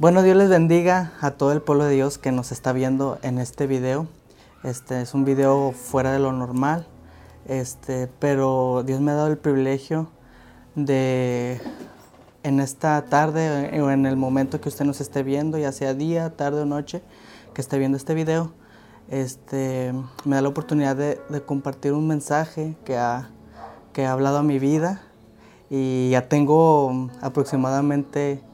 Bueno, Dios les bendiga a todo el pueblo de Dios que nos está viendo en este video. Este es un video fuera de lo normal, este, pero Dios me ha dado el privilegio de en esta tarde o en el momento que usted nos esté viendo, ya sea día, tarde o noche, que esté viendo este video, este, me da la oportunidad de, compartir un mensaje que ha, que ha hablado a mi vida y ya tengo aproximadamente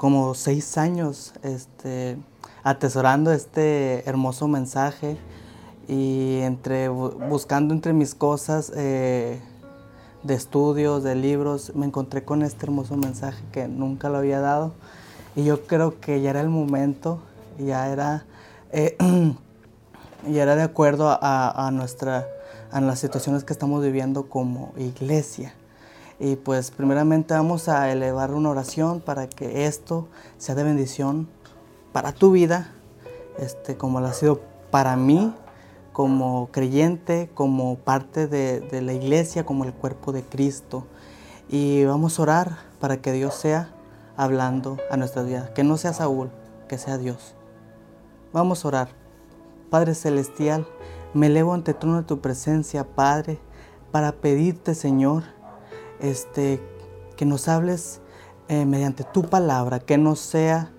como seis años este, atesorando este hermoso mensaje y entre, buscando entre mis cosas eh, de estudios, de libros, me encontré con este hermoso mensaje que nunca lo había dado y yo creo que ya era el momento, ya era, eh, ya era de acuerdo a, nuestra, a las situaciones que estamos viviendo como iglesia. Y pues primeramente vamos a elevar una oración para que esto sea de bendición para tu vida, este, como lo ha sido para mí, como creyente, como parte de, de la iglesia, como el cuerpo de Cristo. Y vamos a orar para que Dios sea hablando a nuestra vida. Que no sea Saúl, que sea Dios. Vamos a orar. Padre Celestial, me elevo ante trono de tu presencia, Padre, para pedirte, Señor, este, que nos hables eh, mediante tu palabra, que no sea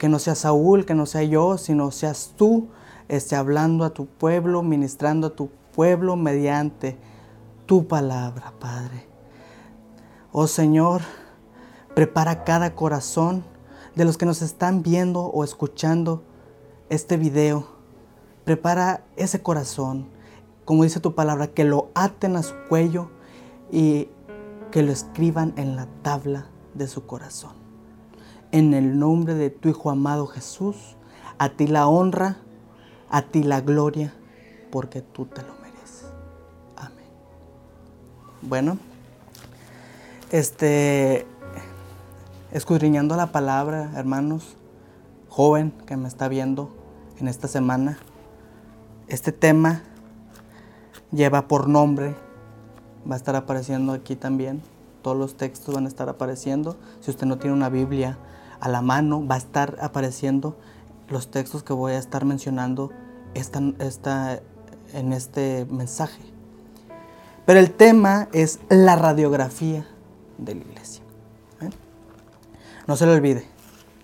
que no sea Saúl, que no sea yo, sino seas tú este, hablando a tu pueblo, ministrando a tu pueblo mediante tu palabra, Padre. Oh Señor, prepara cada corazón de los que nos están viendo o escuchando este video. Prepara ese corazón, como dice tu palabra, que lo aten a su cuello y que lo escriban en la tabla de su corazón. En el nombre de tu Hijo amado Jesús, a ti la honra, a ti la gloria, porque tú te lo mereces. Amén. Bueno, este, escudriñando la palabra, hermanos, joven que me está viendo en esta semana, este tema lleva por nombre va a estar apareciendo aquí también. Todos los textos van a estar apareciendo. Si usted no tiene una Biblia a la mano, va a estar apareciendo los textos que voy a estar mencionando esta, en este mensaje. Pero el tema es la radiografía de la iglesia. ¿eh? No se le olvide,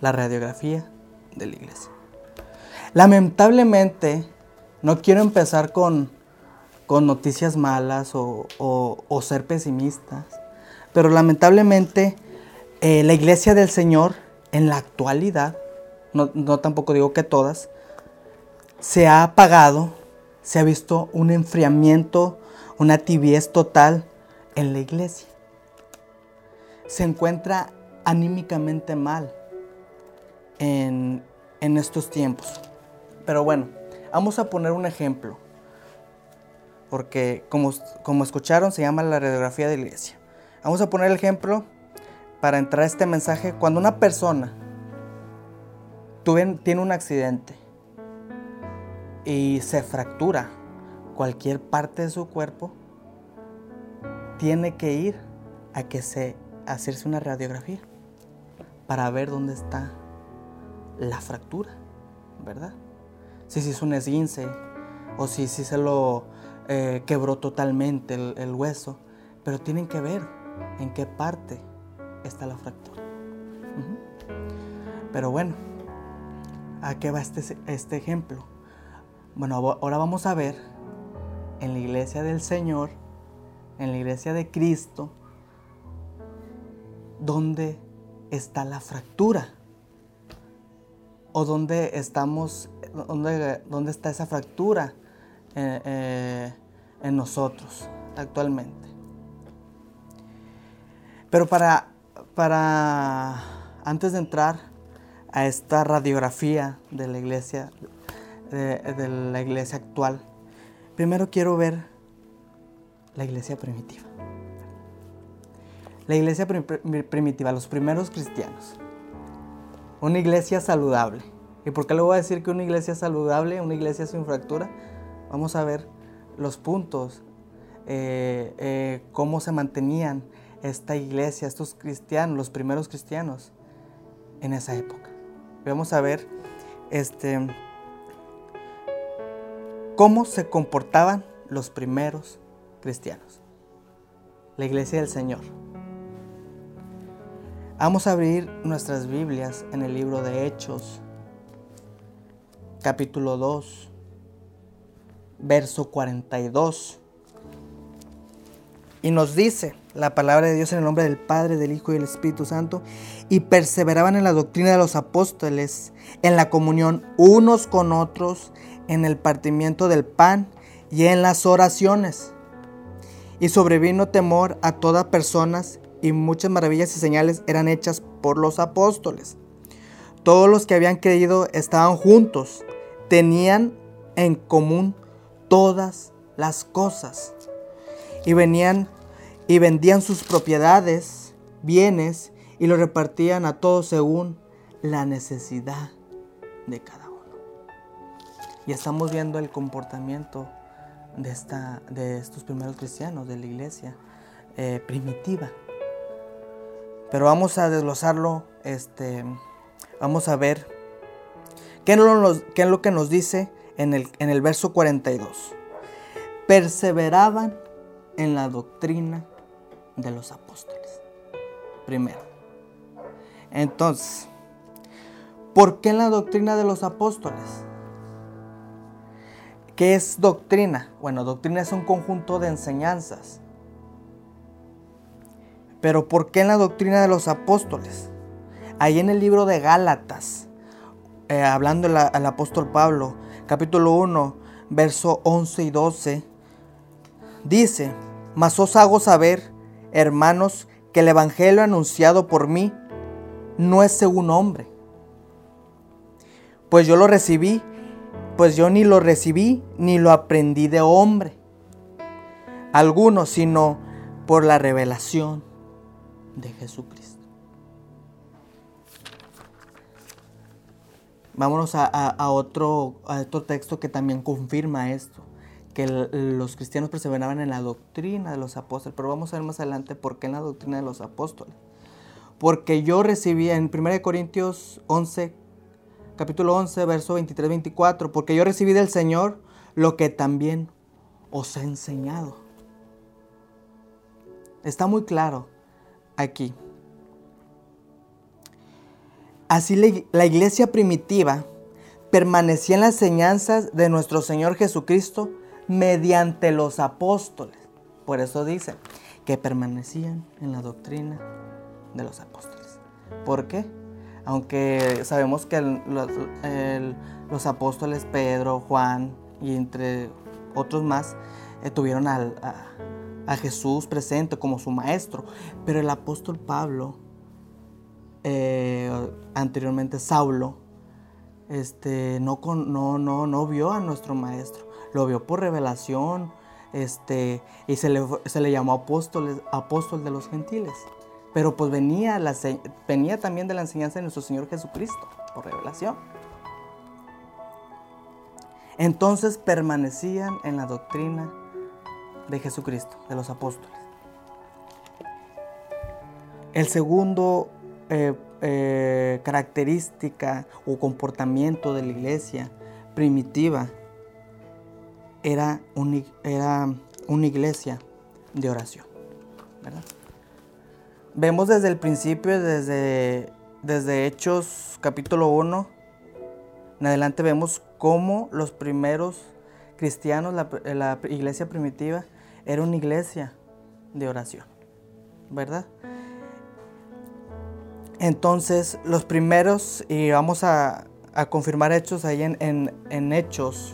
la radiografía de la iglesia. Lamentablemente, no quiero empezar con con noticias malas o, ser pesimistas. Pero lamentablemente eh, la iglesia del Señor en la actualidad, no, tampoco digo que todas, se ha apagado, se ha visto un enfriamiento, una tibiez total en la iglesia. Se encuentra anímicamente mal en estos tiempos. Pero bueno, vamos a poner un ejemplo porque como, como escucharon se llama la radiografía de la iglesia. Vamos a poner el ejemplo para entrar a este mensaje. Cuando una persona tiene un accidente y se fractura cualquier parte de su cuerpo, tiene que ir a que se hacerse una radiografía para ver dónde está la fractura, ¿verdad? Si, si es un esguince o si, si se lo eh, quebró totalmente el, hueso, pero tienen que ver en qué parte está la fractura. Pero bueno, ¿a qué va este, este ejemplo? Bueno, ahora vamos a ver en la iglesia del Señor, en la iglesia de Cristo, dónde está la fractura. O dónde estamos, dónde, dónde está esa fractura eh, eh, en nosotros actualmente. Pero para, para, antes de entrar a esta radiografía de la iglesia, de, la iglesia actual, primero quiero ver la iglesia primitiva. La iglesia primitiva, los primeros cristianos. Una iglesia saludable. ¿Y por qué le voy a decir que una iglesia saludable, una iglesia sin fractura? Vamos a ver los puntos, eh, eh, cómo se mantenían esta iglesia, estos cristianos, los primeros cristianos en esa época. vamos a ver este, cómo se comportaban los primeros cristianos. La iglesia del Señor. Vamos a abrir nuestras Biblias en el libro de Hechos, capítulo 2, verso 42. Y nos dice la palabra de Dios en el nombre del Padre, del Hijo y del Espíritu Santo, y perseveraban en la doctrina de los apóstoles, en la comunión unos con otros, en el partimiento del pan y en las oraciones. Y sobrevino temor a todas personas, y muchas maravillas y señales eran hechas por los apóstoles. Todos los que habían creído estaban juntos, tenían en común todas las cosas. Y venían y vendían sus propiedades, bienes, y lo repartían a todos según la necesidad de cada uno. Y estamos viendo el comportamiento de, esta, de estos primeros cristianos, de la iglesia eh, primitiva. Pero vamos a desglosarlo, este, vamos a ver qué es, lo, qué es lo que nos dice en el, en el verso 42. Perseveraban en la doctrina de los apóstoles. Primero. Entonces, ¿por qué en la doctrina de los apóstoles? ¿Qué es doctrina? Bueno, doctrina es un conjunto de enseñanzas. Pero ¿por qué en la doctrina de los apóstoles? Ahí en el libro de Gálatas, eh, hablando al apóstol Pablo, capítulo 1, verso 11 y 12, dice, mas os hago saber hermanos, que el Evangelio anunciado por mí no es según hombre. Pues yo lo recibí, pues yo ni lo recibí ni lo aprendí de hombre. Algunos, sino por la revelación de Jesucristo. Vámonos a, otro, texto que también confirma esto que los cristianos perseveraban en la doctrina de los apóstoles, pero vamos a ver más adelante por qué en la doctrina de los apóstoles. Porque yo recibí en 1 Corintios 11, capítulo 11, verso 23-24, porque yo recibí del Señor lo que también os he enseñado. Está muy claro aquí. Así la iglesia primitiva permanecía en las enseñanzas de nuestro Señor Jesucristo mediante los apóstoles. Por eso dice que permanecían en la doctrina de los apóstoles. ¿Por qué? Aunque sabemos que los apóstoles Pedro, Juan y entre otros más eh, tuvieron a, Jesús presente como su maestro, pero el apóstol Pablo, eh, anteriormente Saulo, este, no, no, no, no vio a nuestro maestro lo vio por revelación, este, y se le, se le llamó apóstol, apóstol de los gentiles. Pero pues venía, la, venía también de la enseñanza de nuestro Señor Jesucristo, por revelación. Entonces permanecían en la doctrina de Jesucristo, de los apóstoles. El segundo eh, eh, característica o comportamiento de la iglesia primitiva era, era una iglesia de oración. Vemos desde el principio, desde, desde Hechos capítulo 1, en adelante vemos cómo los primeros cristianos, la iglesia primitiva, era una iglesia de oración, ¿verdad? Entonces, los primeros, y vamos a, confirmar hechos ahí en, en, Hechos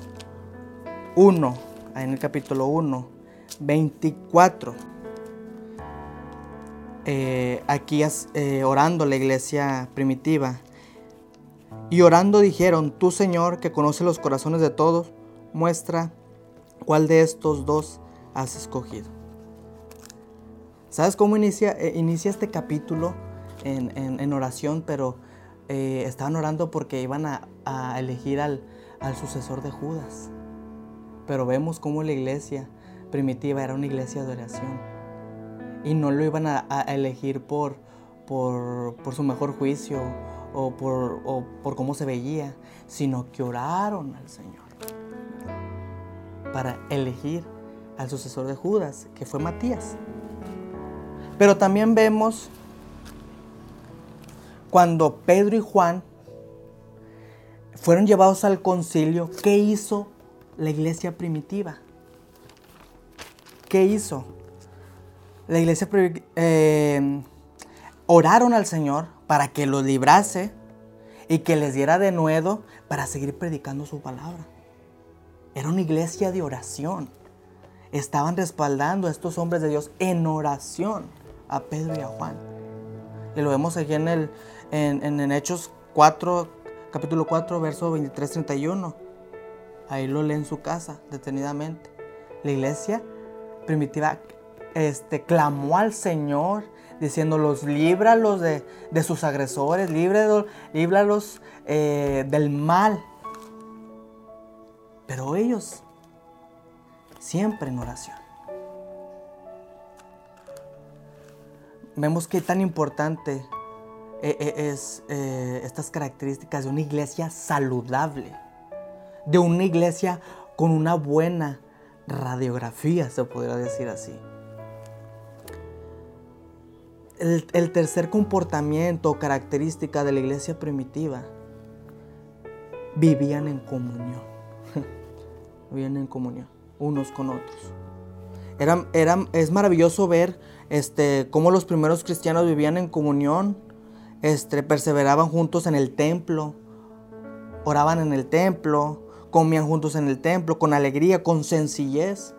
1, en el capítulo 1, 24. Eh, aquí eh, orando la iglesia primitiva. Y orando dijeron, tú Señor, que conoce los corazones de todos, muestra cuál de estos dos has escogido. ¿Sabes cómo inicia, eh, inicia este capítulo en, oración? Pero estaban orando porque iban a, elegir al, sucesor de Judas. Pero vemos cómo la iglesia primitiva era una iglesia de oración. Y no lo iban a, elegir por, por, su mejor juicio o por cómo se veía, sino que oraron al Señor para elegir al sucesor de Judas, que fue Matías. Pero también vemos cuando Pedro y Juan fueron llevados al concilio, ¿qué hizo la iglesia primitiva? ¿Qué hizo? La iglesia eh, oraron al Señor para que los librase y que les diera de nuevo para seguir predicando su palabra. Era una iglesia de oración. Estaban respaldando a estos hombres de Dios en oración a Pedro y a Juan. Y lo vemos aquí en, el, en, en Hechos 4, capítulo 4, verso 23-31. Ahí lo lee en su casa detenidamente. La iglesia primitiva este, clamó al Señor diciéndolos, líbralos de, de sus agresores, líbralos, eh, del mal. Pero ellos siempre en oración. Vemos que tan importante eh, eh, es estas características de una iglesia saludable, de una iglesia con una buena radiografía, se podría decir así. El, tercer comportamiento o característica de la iglesia primitiva, vivían en comunión. vivían en comunión, unos con otros. Era, es maravilloso ver este, cómo los primeros cristianos vivían en comunión, este, perseveraban juntos en el templo, oraban en el templo, comían juntos en el templo, con alegría, con sencillez.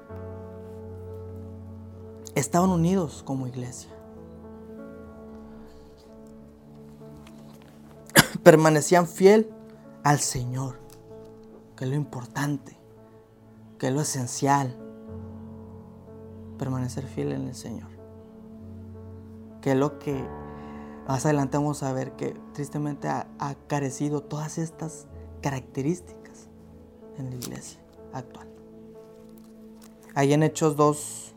Estaban unidos como iglesia. permanecían fiel al Señor, que es lo importante, que es lo esencial. Permanecer fiel en el Señor. Que es lo que más adelante vamos a ver que tristemente ha, carecido todas estas características en la iglesia actual. Ahí en Hechos 2,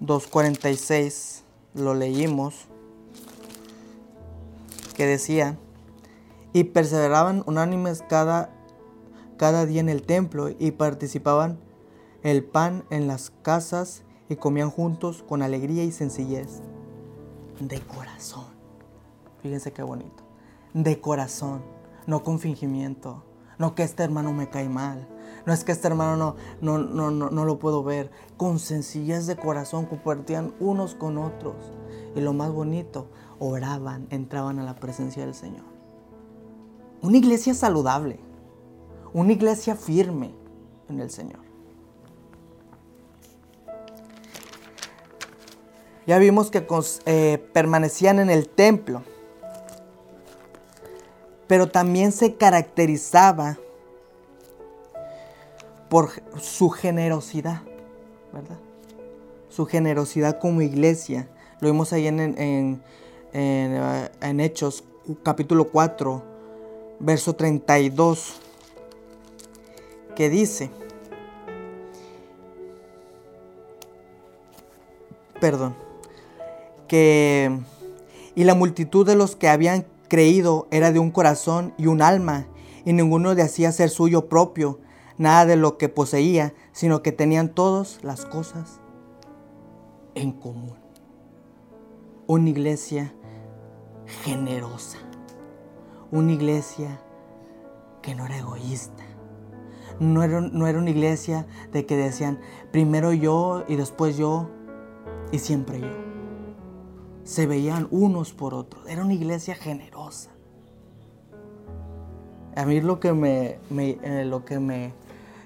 2.46 lo leímos, que decía, y perseveraban unánimes cada, cada día en el templo y participaban el pan en las casas y comían juntos con alegría y sencillez. De corazón. Fíjense qué bonito. De corazón, no con fingimiento. No que este hermano me cae mal. No es que este hermano no, no, no, no lo puedo ver. Con sencillez de corazón compartían unos con otros. Y lo más bonito, oraban, entraban a la presencia del Señor. Una iglesia saludable, una iglesia firme en el Señor. Ya vimos que eh, permanecían en el templo, pero también se caracterizaba por su generosidad, ¿verdad? Su generosidad como iglesia. Lo vimos ahí en, en, Hechos capítulo 4, verso 32, que dice, perdón, que, y la multitud de los que habían creído era de un corazón y un alma, y ninguno le hacía ser suyo propio nada de lo que poseía, sino que tenían todas las cosas en común. Una iglesia generosa una iglesia que no era egoísta. No era, no era una iglesia de que decían primero yo y después yo y siempre yo. Se veían unos por otros. Era una iglesia generosa. A mí lo que me, eh, lo que me,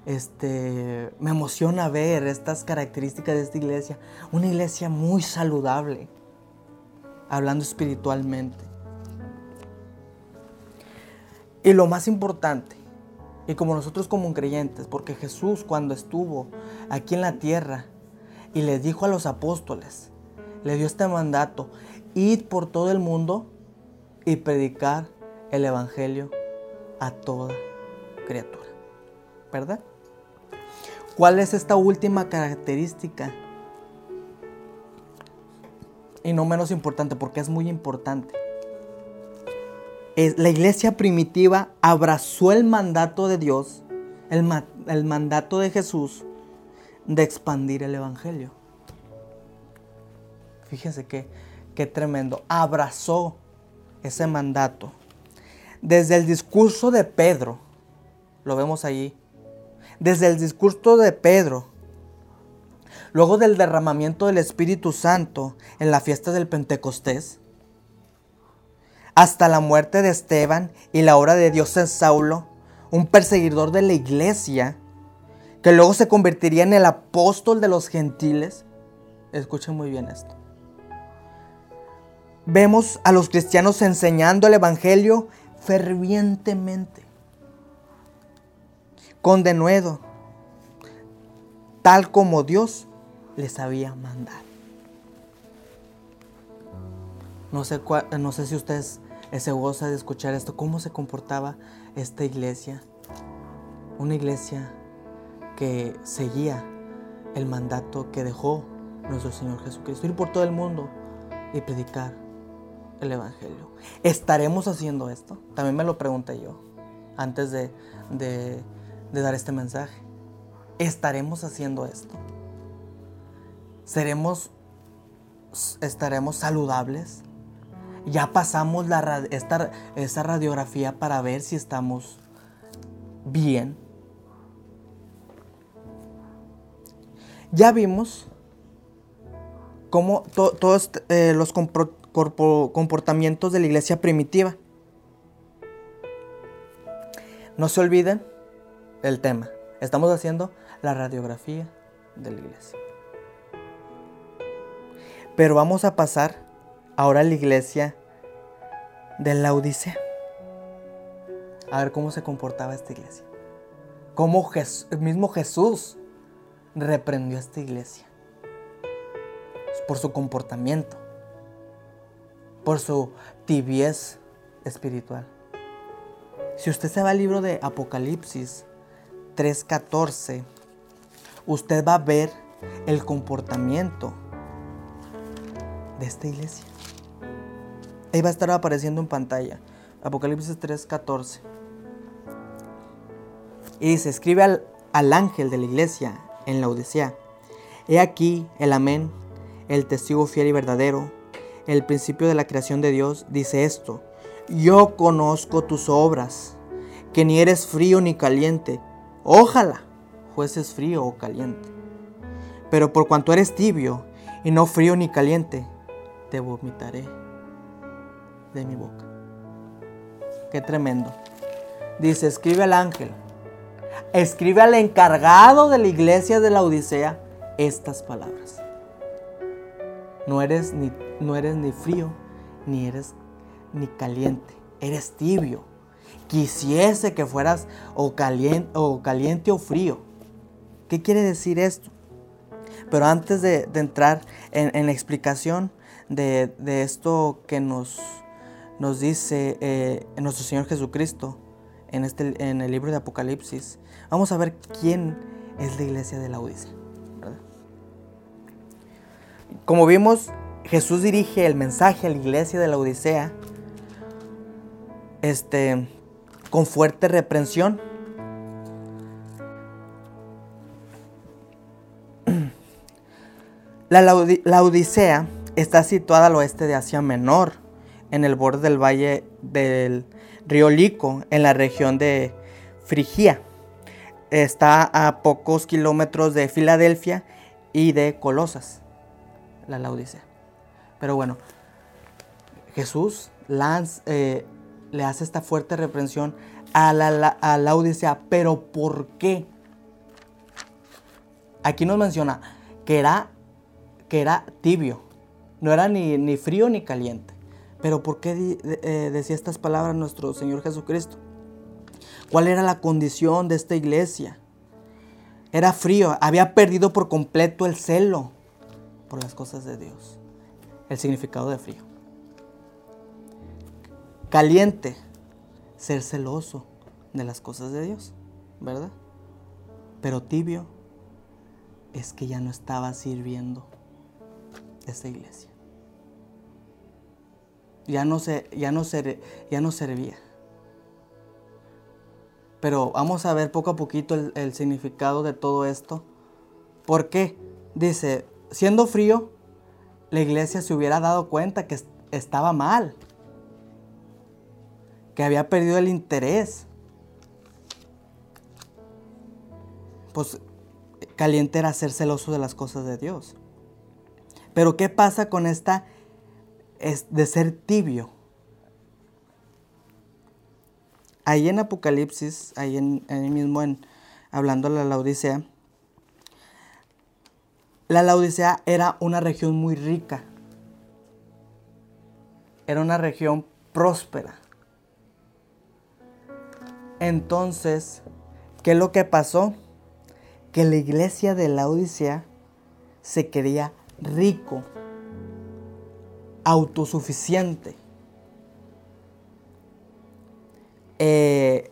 este, me emociona ver estas características de esta iglesia. Una iglesia muy saludable, hablando espiritualmente. Y lo más importante, y como nosotros como creyentes, porque Jesús cuando estuvo aquí en la tierra y les dijo a los apóstoles, le dio este mandato, id por todo el mundo y predicar el Evangelio a toda criatura. ¿Verdad? ¿Cuál es esta última característica? Y no menos importante, porque es muy importante. la iglesia primitiva abrazó el mandato de Dios, el, el mandato de Jesús de expandir el Evangelio. Fíjense qué, qué tremendo. Abrazó ese mandato. Desde el discurso de Pedro, lo vemos allí, desde el discurso de Pedro, luego del derramamiento del Espíritu Santo en la fiesta del Pentecostés, hasta la muerte de Esteban y la obra de Dios en Saulo, un perseguidor de la iglesia, que luego se convertiría en el apóstol de los gentiles. Escuchen muy bien esto. Vemos a los cristianos enseñando el Evangelio fervientemente, con denuedo, tal como Dios les había mandado. No sé, no sé si ustedes se goza de escuchar esto, cómo se comportaba esta iglesia. Una iglesia que seguía el mandato que dejó nuestro Señor Jesucristo, ir por todo el mundo y predicar el Evangelio. ¿Estaremos haciendo esto? También me lo pregunté yo antes de, de dar este mensaje. ¿Estaremos haciendo esto? ¿Seremos, estaremos saludables? Ya pasamos la, esta, radiografía para ver si estamos bien. Ya vimos cómo todos eh, los comportamientos de la iglesia primitiva. No se olviden el tema. Estamos haciendo la radiografía de la iglesia. Pero vamos a pasar ahora a la iglesia de la Odisea. A ver cómo se comportaba esta iglesia. Cómo el mismo Jesús reprendió a esta iglesia. Por su comportamiento. Por su tibiez espiritual. Si usted se va al libro de Apocalipsis 3.14, usted va a ver el comportamiento de esta iglesia. Ahí va a estar apareciendo en pantalla. Apocalipsis 3:14. Y dice, escribe al, al ángel de la iglesia en la Odisea. He aquí el amén, el testigo fiel y verdadero, el principio de la creación de Dios, dice esto. Yo conozco tus obras, que ni eres frío ni caliente. Ojalá fueses frío o caliente. Pero por cuanto eres tibio y no frío ni caliente, te vomitaré de mi boca. Qué tremendo. Dice, escribe al ángel, escribe al encargado de la iglesia de la Odisea estas palabras. No eres ni, no eres ni frío, ni eres ni caliente, eres tibio. Quisiese que fueras o caliente o, caliente o frío. ¿Qué quiere decir esto? Pero antes de, entrar en la explicación, de, esto que nos, dice eh, nuestro Señor Jesucristo en, este, en el libro de Apocalipsis, vamos a ver quién es la iglesia de la Odisea. Como vimos, Jesús dirige el mensaje a la iglesia de la Odisea este, con fuerte reprensión. La, la Odisea Está situada al oeste de Asia Menor, en el borde del valle del río Lico, en la región de Frigia. Está a pocos kilómetros de Filadelfia y de Colosas, la Laodicea. Pero bueno, Jesús eh, le hace esta fuerte reprensión a la, a Laodicea. ¿Pero por qué? Aquí nos menciona que era, que era tibio, no era ni, frío ni caliente. Pero ¿por qué eh, decía estas palabras nuestro Señor Jesucristo? ¿Cuál era la condición de esta iglesia? Era frío, había perdido por completo el celo por las cosas de Dios. El significado de frío. Caliente, ser celoso de las cosas de Dios, ¿verdad? Pero tibio es que ya no estaba sirviendo esta iglesia. Ya no, se, ya no, ya no servía. Pero vamos a ver poco a poquito el, el significado de todo esto. ¿Por qué? Dice, siendo frío, la iglesia se hubiera dado cuenta que estaba mal, que había perdido el interés. Pues caliente era ser celoso de las cosas de Dios. Pero ¿qué pasa con esta de ser tibio? Ahí en Apocalipsis, ahí, en, ahí mismo en, hablando de la Laodicea, la Laodicea era una región muy rica. Era una región próspera. Entonces, ¿qué es lo que pasó? Que la iglesia de la Odisea se quería rico, autosuficiente. Eh,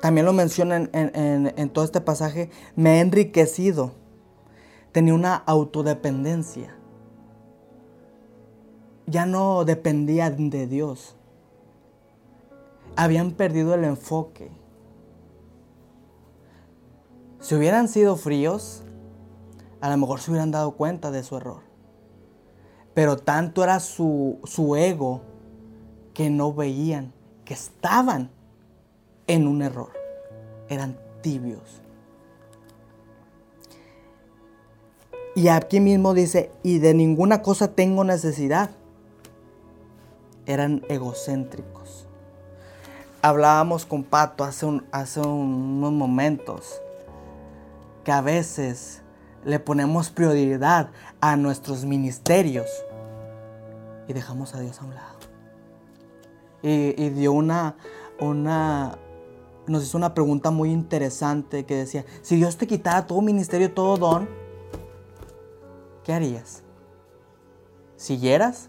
también lo menciona en, todo este pasaje, me he enriquecido. Tenía una autodependencia. Ya no dependía de Dios. Habían perdido el enfoque. Si hubieran sido fríos, a lo mejor se hubieran dado cuenta de su error. Pero tanto era su, su ego que no veían, que estaban en un error. Eran tibios. Y aquí mismo dice, y de ninguna cosa tengo necesidad. Eran egocéntricos. Hablábamos con Pato hace, hace unos momentos que a veces le ponemos prioridad a nuestros ministerios y dejamos a Dios a un lado. Y, dio una, una, nos hizo una pregunta muy interesante que decía, si Dios te quitara todo ministerio, todo don, ¿qué harías? ¿Siguieras?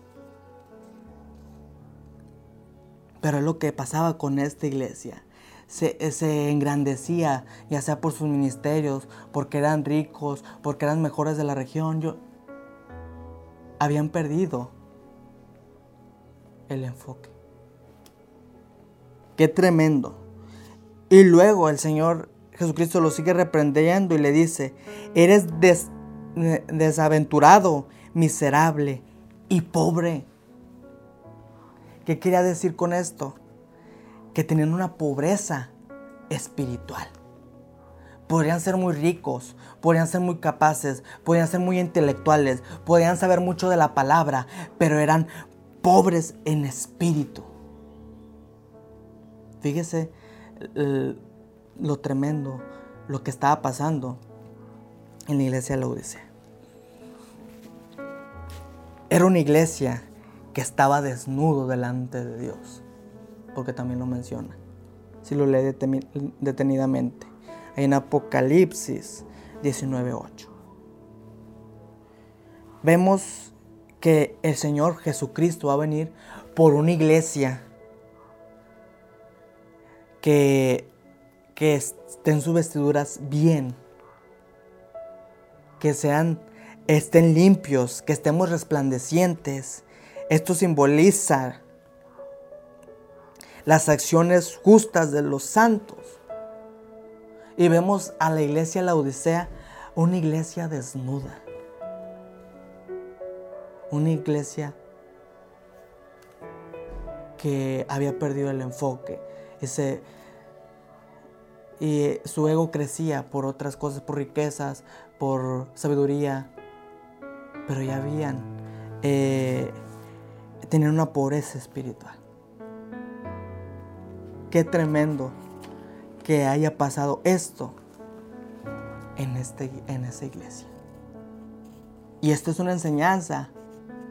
Pero es lo que pasaba con esta iglesia se, engrandecía, ya sea por sus ministerios, porque eran ricos, porque eran mejores de la región. Yo, habían perdido el enfoque. Qué tremendo. Y luego el Señor Jesucristo lo sigue reprendiendo y le dice, eres desaventurado, miserable y pobre. ¿Qué quería decir con esto? que tenían una pobreza espiritual. Podrían ser muy ricos, podrían ser muy capaces, podrían ser muy intelectuales, podrían saber mucho de la palabra, pero eran pobres en espíritu. Fíjese lo tremendo, lo que estaba pasando en la iglesia de la. Era una iglesia que estaba desnudo delante de Dios porque también lo menciona, si lo lee detenidamente. en Apocalipsis 19.8. Vemos que el Señor Jesucristo va a venir por una iglesia que, que estén sus vestiduras bien, que sean, estén limpios, que estemos resplandecientes. Esto simboliza las acciones justas de los santos. Y vemos a la iglesia la Odisea, una iglesia desnuda. Una iglesia que había perdido el enfoque. Ese, y su ego crecía por otras cosas, por riquezas, por sabiduría. Pero ya habían, eh, tenían una pobreza espiritual. Qué tremendo que haya pasado esto en, este, en esa iglesia. Y esto es una enseñanza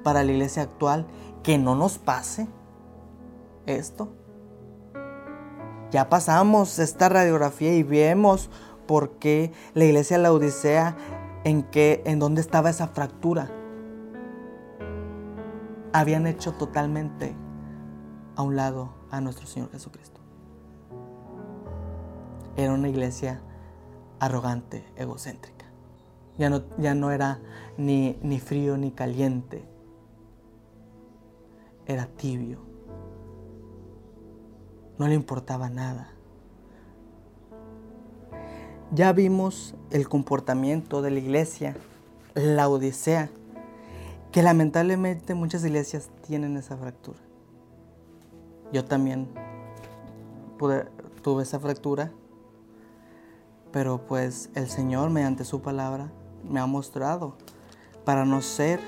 para la iglesia actual que no nos pase esto. Ya pasamos esta radiografía y vemos por qué la iglesia de la Odisea, en, qué, en dónde estaba esa fractura. Habían hecho totalmente a un lado a nuestro Señor Jesucristo era una iglesia arrogante, egocéntrica. Ya no, ya no era ni, ni frío ni caliente. era tibio. No le importaba nada. Ya vimos el comportamiento de la iglesia, la Odisea, que lamentablemente muchas iglesias tienen esa fractura. Yo también tuve esa fractura, pero pues el Señor mediante su palabra me ha mostrado para no ser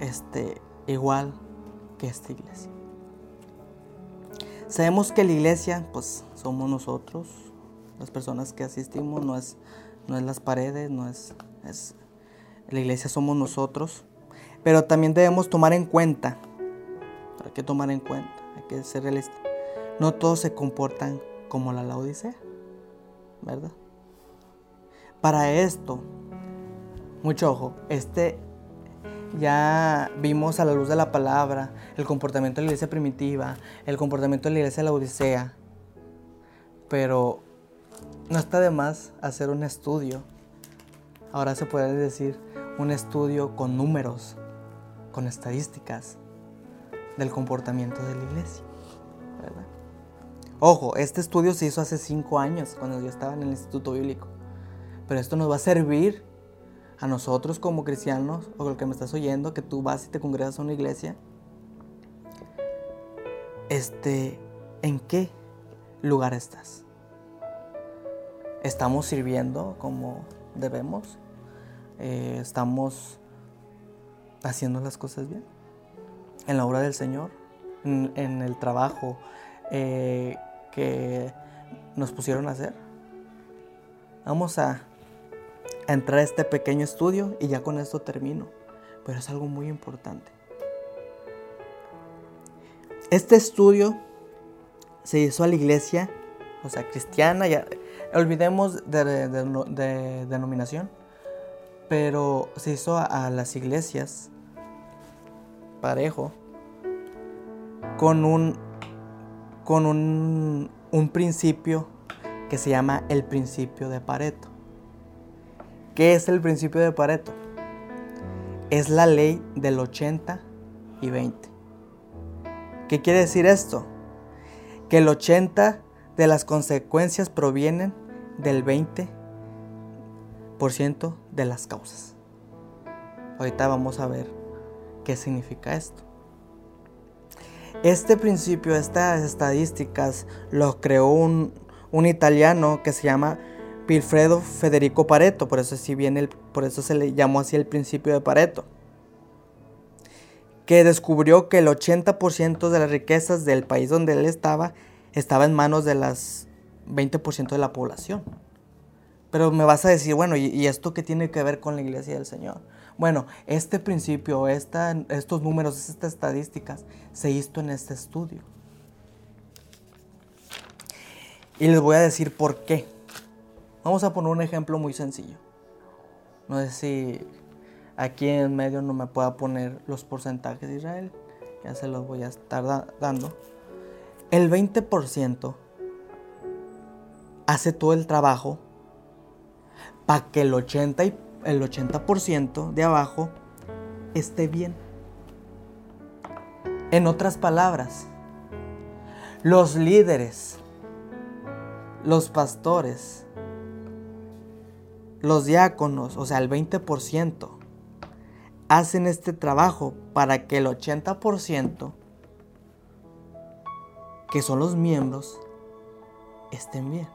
este, igual que esta iglesia. Sabemos que la iglesia, pues somos nosotros, las personas que asistimos, no es, no es las paredes, no es, es, la iglesia somos nosotros, pero también debemos tomar en cuenta, hay que tomar en cuenta, hay que ser realistas, no todos se comportan como la Laodicea, ¿verdad? Para esto, mucho ojo, este ya vimos a la luz de la palabra el comportamiento de la iglesia primitiva, el comportamiento de la iglesia de la Odisea, pero no está de más hacer un estudio. Ahora se puede decir un estudio con números, con estadísticas del comportamiento de la iglesia. Ojo, este estudio se hizo hace cinco años, cuando yo estaba en el Instituto Bíblico. Pero esto nos va a servir a nosotros como cristianos, o el que me estás oyendo, que tú vas y te congregas a una iglesia, este, ¿en qué lugar estás? ¿Estamos sirviendo como debemos? Eh, ¿Estamos haciendo las cosas bien? ¿En la obra del Señor? ¿En, el trabajo eh, que nos pusieron a hacer? Vamos a entrar a este pequeño estudio y ya con esto termino. Pero es algo muy importante. Este estudio se hizo a la iglesia, o sea, cristiana, ya, olvidemos de, denominación, pero se hizo a, las iglesias parejo con un, con un, un principio que se llama el principio de Pareto. ¿Qué es el principio de Pareto? Es la ley del 80 y 20. ¿Qué quiere decir esto? Que el 80 de las consecuencias provienen del 20% de las causas. Ahorita vamos a ver qué significa esto. Este principio, estas estadísticas, lo creó un, un italiano que se llama Pilfredo Federico Pareto, por eso, viene el, por eso se le llamó así el principio de Pareto, que descubrió que el 80% de las riquezas del país donde él estaba estaba en manos de las 20% de la población. Pero me vas a decir, bueno, ¿y, esto qué tiene que ver con la iglesia del Señor? Bueno, este principio, estos números, estas estadísticas, se hizo en este estudio. Y les voy a decir por qué. Vamos a poner un ejemplo muy sencillo. No sé si aquí en medio no me pueda poner los porcentajes de Israel. Ya se los voy a estar dando. El 20% hace todo el trabajo para que el 80%, el 80 de abajo esté bien. En otras palabras, los líderes, los pastores, los diáconos, o sea, el 20%, hacen este trabajo para que el 80%, que son los miembros, estén bien.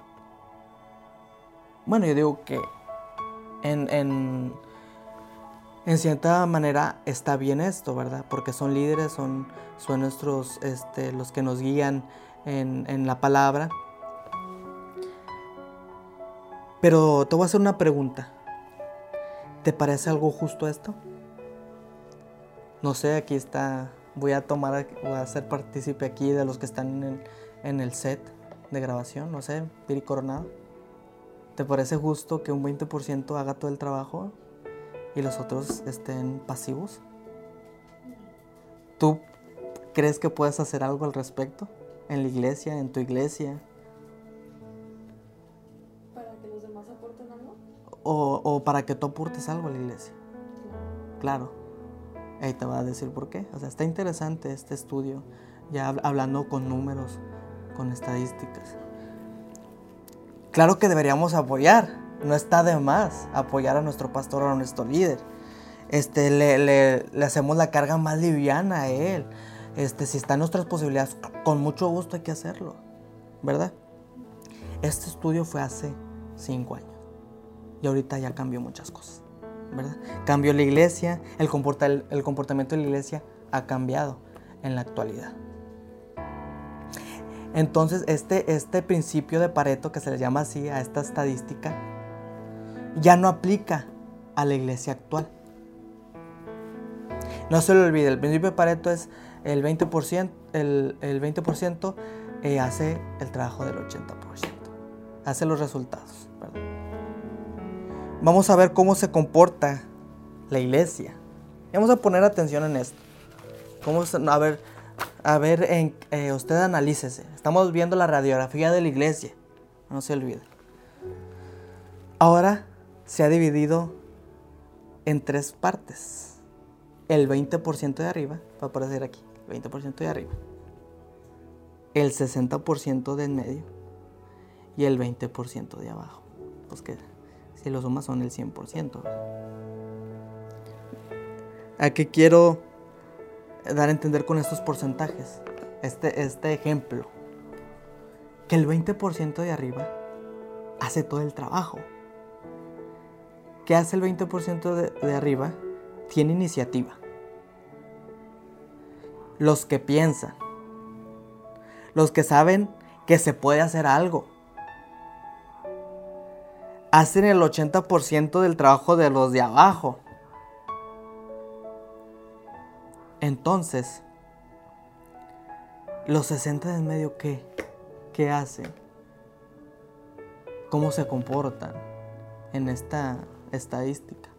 Bueno, yo digo que en, en, cierta manera está bien esto, ¿verdad? Porque son líderes, son, son nuestros, este, los que nos guían en, en la palabra. Pero te voy a hacer una pregunta. ¿Te parece algo justo esto? No sé, aquí está. Voy a tomar, voy a ser partícipe aquí de los que están en el, set de grabación. No sé, Piri Coronado. ¿Te parece justo que un 20% haga todo el trabajo y los otros estén pasivos? ¿Tú crees que puedes hacer algo al respecto? ¿En la iglesia, en tu iglesia, o, para que tú aportes algo a la iglesia. Claro. Ahí te va a decir por qué. O sea, está interesante este estudio, ya hablando con números, con estadísticas. Claro que deberíamos apoyar, no está de más apoyar a nuestro pastor a nuestro líder. Este, le, le, hacemos la carga más liviana a él. Este, si está nuestras posibilidades, con mucho gusto hay que hacerlo, ¿verdad? Este estudio fue hace cinco años y ahorita ya cambió muchas cosas, Cambió la iglesia, el, el comportamiento de la iglesia ha cambiado en la actualidad. Entonces, este, este principio de Pareto, que se le llama así a esta estadística, ya no aplica a la iglesia actual. No se lo olvide, el principio de Pareto es el 20%, el, 20% eh, hace el trabajo del 80%, hace los resultados. Vamos a ver cómo se comporta la iglesia. Vamos a poner atención en esto. Cómo, a ver, a ver, en, eh, usted analícese. Estamos viendo la radiografía de la iglesia. No se olvide. Ahora se ha dividido en tres partes. El 20% de arriba, va a aparecer aquí, el 20% de arriba. El 60% de en medio y el 20% de abajo. Pues que si lo sumas son el 100%. ¿A qué quiero dar a entender con estos porcentajes, este, este ejemplo, que el 20% de arriba hace todo el trabajo. ¿Qué hace el 20% de, de arriba? Tiene iniciativa. Los que piensan, los que saben que se puede hacer algo, hacen el 80% del trabajo de los de abajo. Entonces, los 60 de en medio, ¿qué? ¿Qué hacen? ¿Cómo se comportan en esta estadística?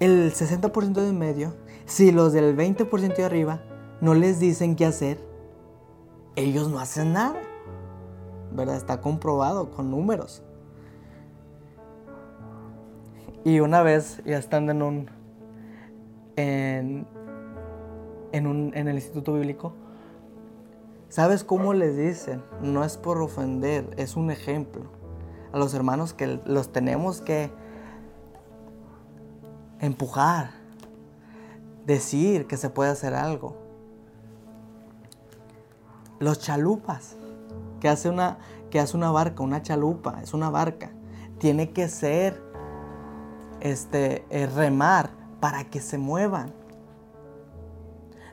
El 60% de en medio, si los del 20% de arriba no les dicen qué hacer, ellos no hacen nada. ¿Verdad? Está comprobado con números. Y una vez ya estando en un en, el Instituto Bíblico, ¿sabes cómo les dicen? No es por ofender, es un ejemplo. A los hermanos que los tenemos que empujar, decir que se puede hacer algo. Los chalupas, que hace una, hace una barca, una chalupa, es una barca. Tiene que ser este, eh, remar para que se muevan.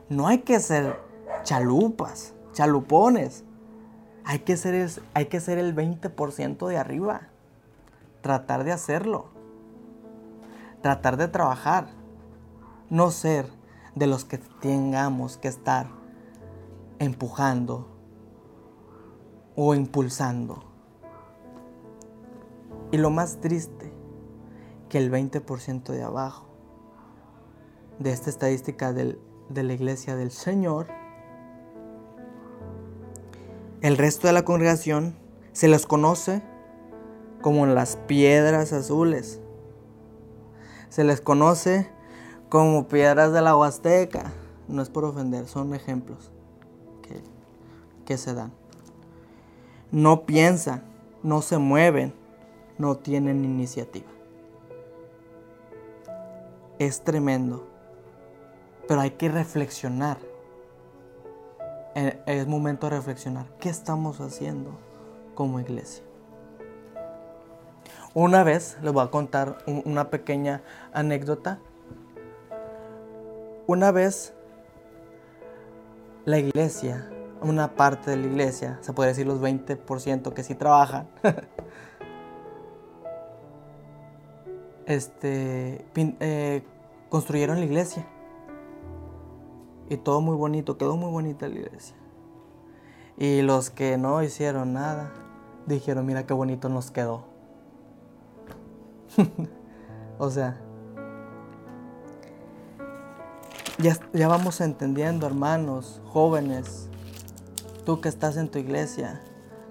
No hay que ser chalupas, chalupones. Hay que ser hay que ser el 20% de arriba. Tratar de hacerlo. Tratar de trabajar. No ser de los que tengamos que estar empujando o impulsando. Y lo más triste, que el 20% de abajo de esta estadística de la iglesia del Señor, el resto de la congregación se los conoce como las piedras azules. Se les conoce como piedras de la Huasteca. No es por ofender, son ejemplos que, que se dan. No piensan, no se mueven, no tienen iniciativa. Es tremendo pero hay que reflexionar. Es momento de reflexionar. ¿Qué estamos haciendo como iglesia? Una vez les voy a contar una pequeña anécdota. Una vez la iglesia, una parte de la iglesia, se puede decir los 20% que sí trabajan, este, eh, construyeron la iglesia. Y todo muy bonito, quedó muy bonita la iglesia. Y los que no hicieron nada, dijeron, mira qué bonito nos quedó. o sea, ya, ya vamos entendiendo, hermanos, jóvenes, tú que estás en tu iglesia,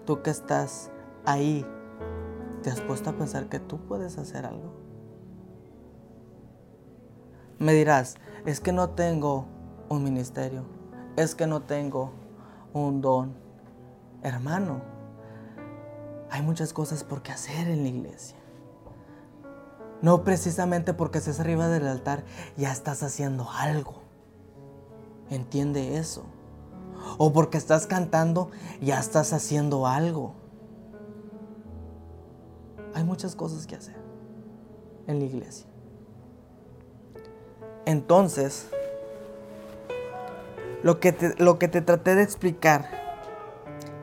tú que estás ahí, ¿te has puesto a pensar que tú puedes hacer algo? Me dirás, es que no tengo un ministerio, es que no tengo un don. Hermano, hay muchas cosas por qué hacer en la iglesia. No precisamente porque estés arriba del altar ya estás haciendo algo. Entiende eso. O porque estás cantando ya estás haciendo algo. Hay muchas cosas que hacer en la iglesia. Entonces, lo que, te, lo que te traté de explicar,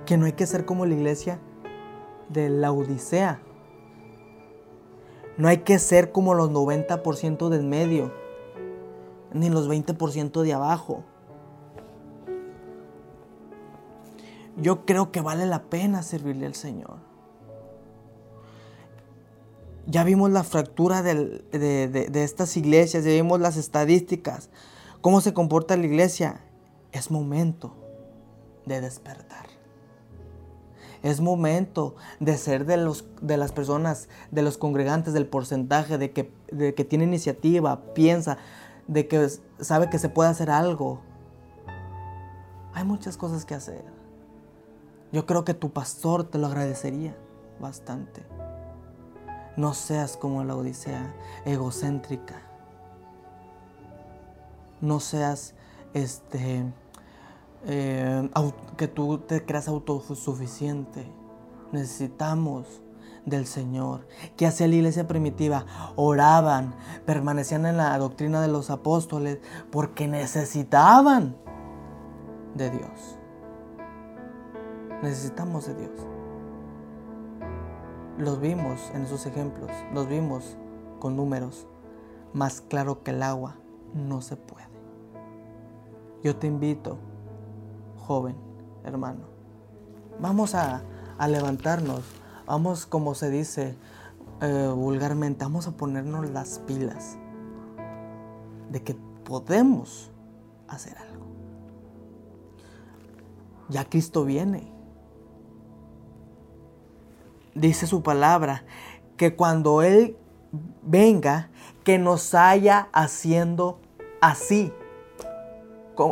que no hay que ser como la iglesia de la Odisea. No hay que ser como los 90% del medio, ni los 20% de abajo. Yo creo que vale la pena servirle al Señor. Ya vimos la fractura de, de, estas iglesias, ya vimos las estadísticas, cómo se comporta la iglesia. Es momento de despertar. Es momento de ser de, los, de las personas, de los congregantes, del porcentaje, de que, de que tiene iniciativa, piensa, de que sabe que se puede hacer algo. Hay muchas cosas que hacer. Yo creo que tu pastor te lo agradecería bastante. No seas como la Odisea, egocéntrica. No seas este eh, que tú te creas autosuficiente. Necesitamos del Señor. Que hacía la iglesia primitiva? Oraban, permanecían en la doctrina de los apóstoles porque necesitaban de Dios. Necesitamos de Dios. Los vimos en esos ejemplos, los vimos con números. Más claro que el agua no se puede. Yo te invito, joven, hermano, vamos a, levantarnos, vamos como se dice eh, vulgarmente, vamos a ponernos las pilas de que podemos hacer algo. Ya Cristo viene dice su palabra, que cuando Él venga, que nos haya haciendo así.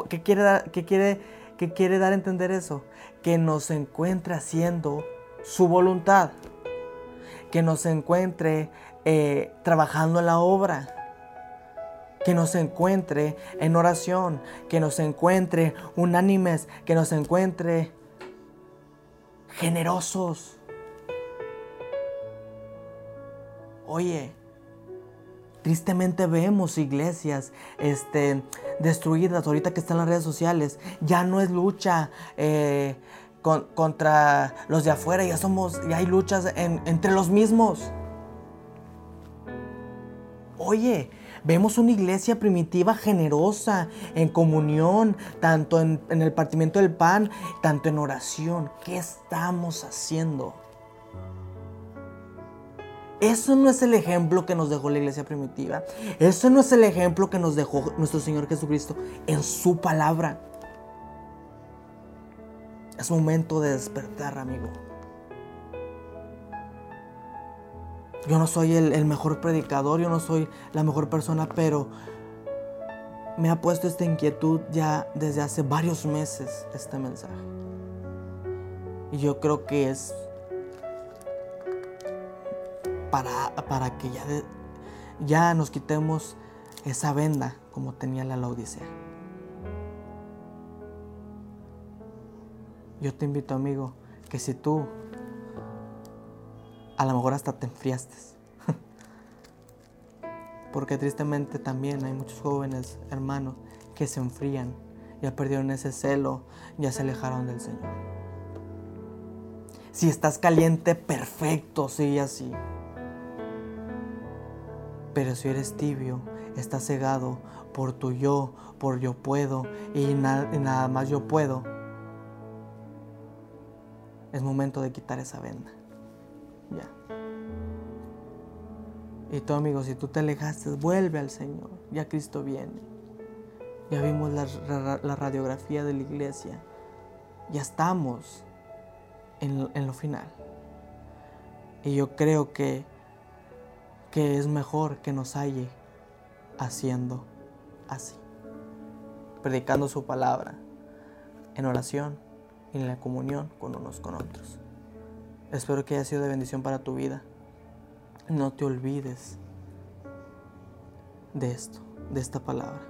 ¿Qué quiere, dar, qué quiere, qué quiere dar a entender eso? Que nos encuentre haciendo su voluntad. Que nos encuentre eh, trabajando en la obra. Que nos encuentre en oración. Que nos encuentre unánimes. Que nos encuentre generosos Oye, tristemente vemos iglesias este, destruidas ahorita que están las redes sociales. Ya no es lucha eh, contra los de afuera, ya somos, ya hay luchas entre los mismos. Oye, vemos una iglesia primitiva generosa en comunión, tanto en, en el partimiento del pan, tanto en oración. ¿Qué estamos haciendo? Eso no es el ejemplo que nos dejó la iglesia primitiva. Eso no es el ejemplo que nos dejó nuestro Señor Jesucristo en su palabra. Es momento de despertar, amigo. Yo no soy el, mejor predicador, yo no soy la mejor persona, pero me ha puesto esta inquietud ya desde hace varios meses este mensaje. Y yo creo que es para, que ya, ya nos quitemos esa venda como tenía la Laodicea. Yo te invito, amigo, que si tú a lo mejor hasta te enfriaste, porque tristemente también hay muchos jóvenes hermanos que se enfrían, ya perdieron ese celo, ya se alejaron del Señor. Si estás caliente, perfecto, sigue así. Pero si eres tibio, estás cegado por tu yo, por yo puedo y, nada más yo puedo, es momento de quitar esa venda. Ya. Y tú, amigo, si tú te alejaste, vuelve al Señor. Ya Cristo viene. Ya vimos la, radiografía de la iglesia. Ya estamos en lo final. Y yo creo que que es mejor que nos halle haciendo así, predicando su palabra en oración y en la comunión con unos con otros. Espero que haya sido de bendición para tu vida. No te olvides de esto, de esta palabra.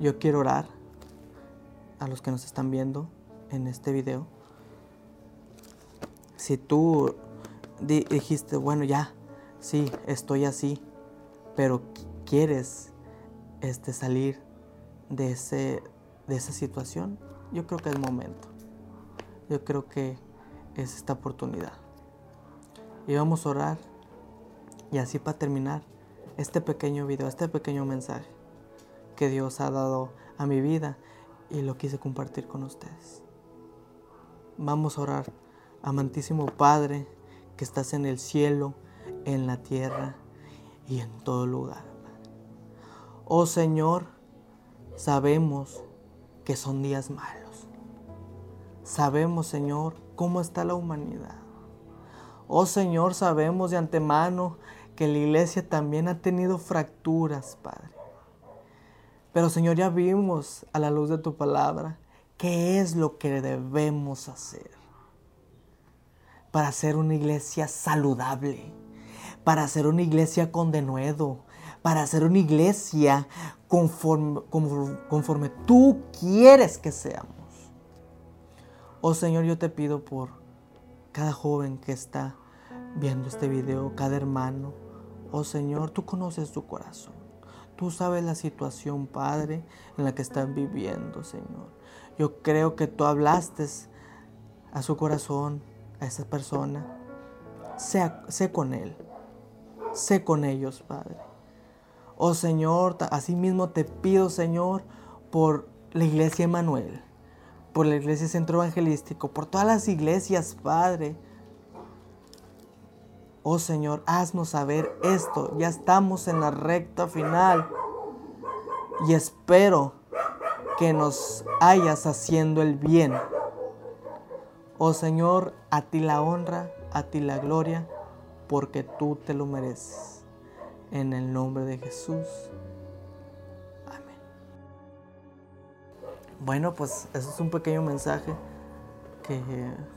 Yo quiero orar a los que nos están viendo en este video. Si tú dijiste, bueno, ya, sí, estoy así, pero quieres este, salir de, ese, de esa situación, yo creo que es momento. Yo creo que es esta oportunidad. Y vamos a orar. Y así para terminar este pequeño video, este pequeño mensaje que Dios ha dado a mi vida y lo quise compartir con ustedes. Vamos a orar, amantísimo Padre, que estás en el cielo, en la tierra y en todo lugar. Oh Señor, sabemos que son días malos. Sabemos, Señor, cómo está la humanidad. Oh Señor, sabemos de antemano que la iglesia también ha tenido fracturas, Padre. Pero Señor, ya vimos a la luz de tu palabra qué es lo que debemos hacer para ser una iglesia saludable, para ser una iglesia con denuedo, para ser una iglesia conforme, conforme tú quieres que seamos. Oh Señor, yo te pido por cada joven que está viendo este video, cada hermano. Oh Señor, tú conoces su corazón. Tú sabes la situación, Padre, en la que están viviendo, Señor. Yo creo que tú hablaste a su corazón, a esa persona. Sé, sé con él. Sé con ellos, Padre. Oh Señor, asimismo te pido, Señor, por la iglesia Emanuel, por la iglesia Centro Evangelístico, por todas las iglesias, Padre Oh Señor, haznos saber esto. Ya estamos en la recta final. Y espero que nos hayas haciendo el bien. Oh Señor, a ti la honra, a ti la gloria, porque tú te lo mereces. En el nombre de Jesús. Amén. Bueno, pues eso es un pequeño mensaje que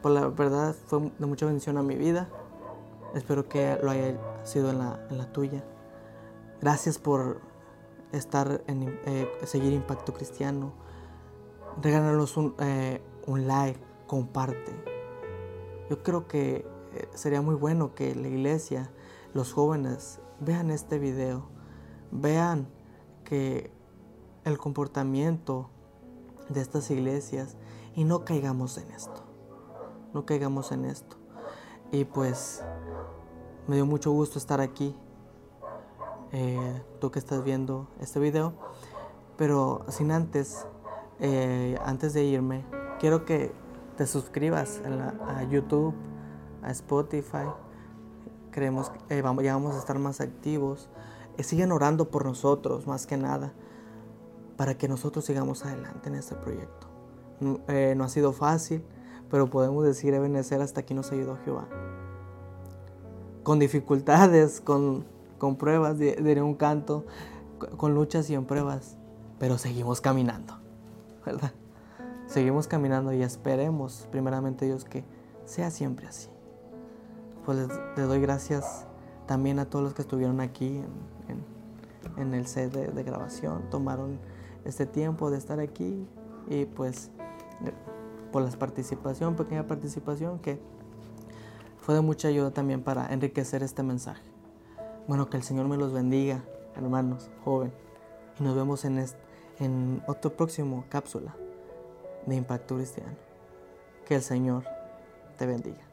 por la verdad fue de mucha bendición a mi vida. Espero que lo haya sido en la, tuya. Gracias por estar en eh, seguir Impacto Cristiano. Regálanos un, eh, un like, comparte. Yo creo que sería muy bueno que la iglesia, los jóvenes, vean este video, vean que el comportamiento de estas iglesias y no caigamos en esto. No caigamos en esto. Y pues me dio mucho gusto estar aquí, eh, tú que estás viendo este video. Pero sin antes, eh, antes de irme, quiero que te suscribas a, YouTube, a Spotify. Creemos que eh, ya vamos a estar más activos. sigan orando por nosotros, más que nada, para que nosotros sigamos adelante en este proyecto. no ha sido fácil, pero podemos decir, Ebenezer, hasta aquí nos ayudó Jehová con dificultades, con, pruebas, diré un canto, con luchas y en pruebas, pero seguimos caminando, ¿verdad? Seguimos caminando y esperemos, primeramente Dios, que sea siempre así. Pues les, doy gracias también a todos los que estuvieron aquí en, el set de, grabación, tomaron este tiempo de estar aquí y pues por la participación, pequeña participación que fue de mucha ayuda también para enriquecer este mensaje. Bueno, que el Señor me los bendiga, hermanos, joven. Y nos vemos en, este, en otro próximo cápsula de Impacto Cristiano. Que el Señor te bendiga.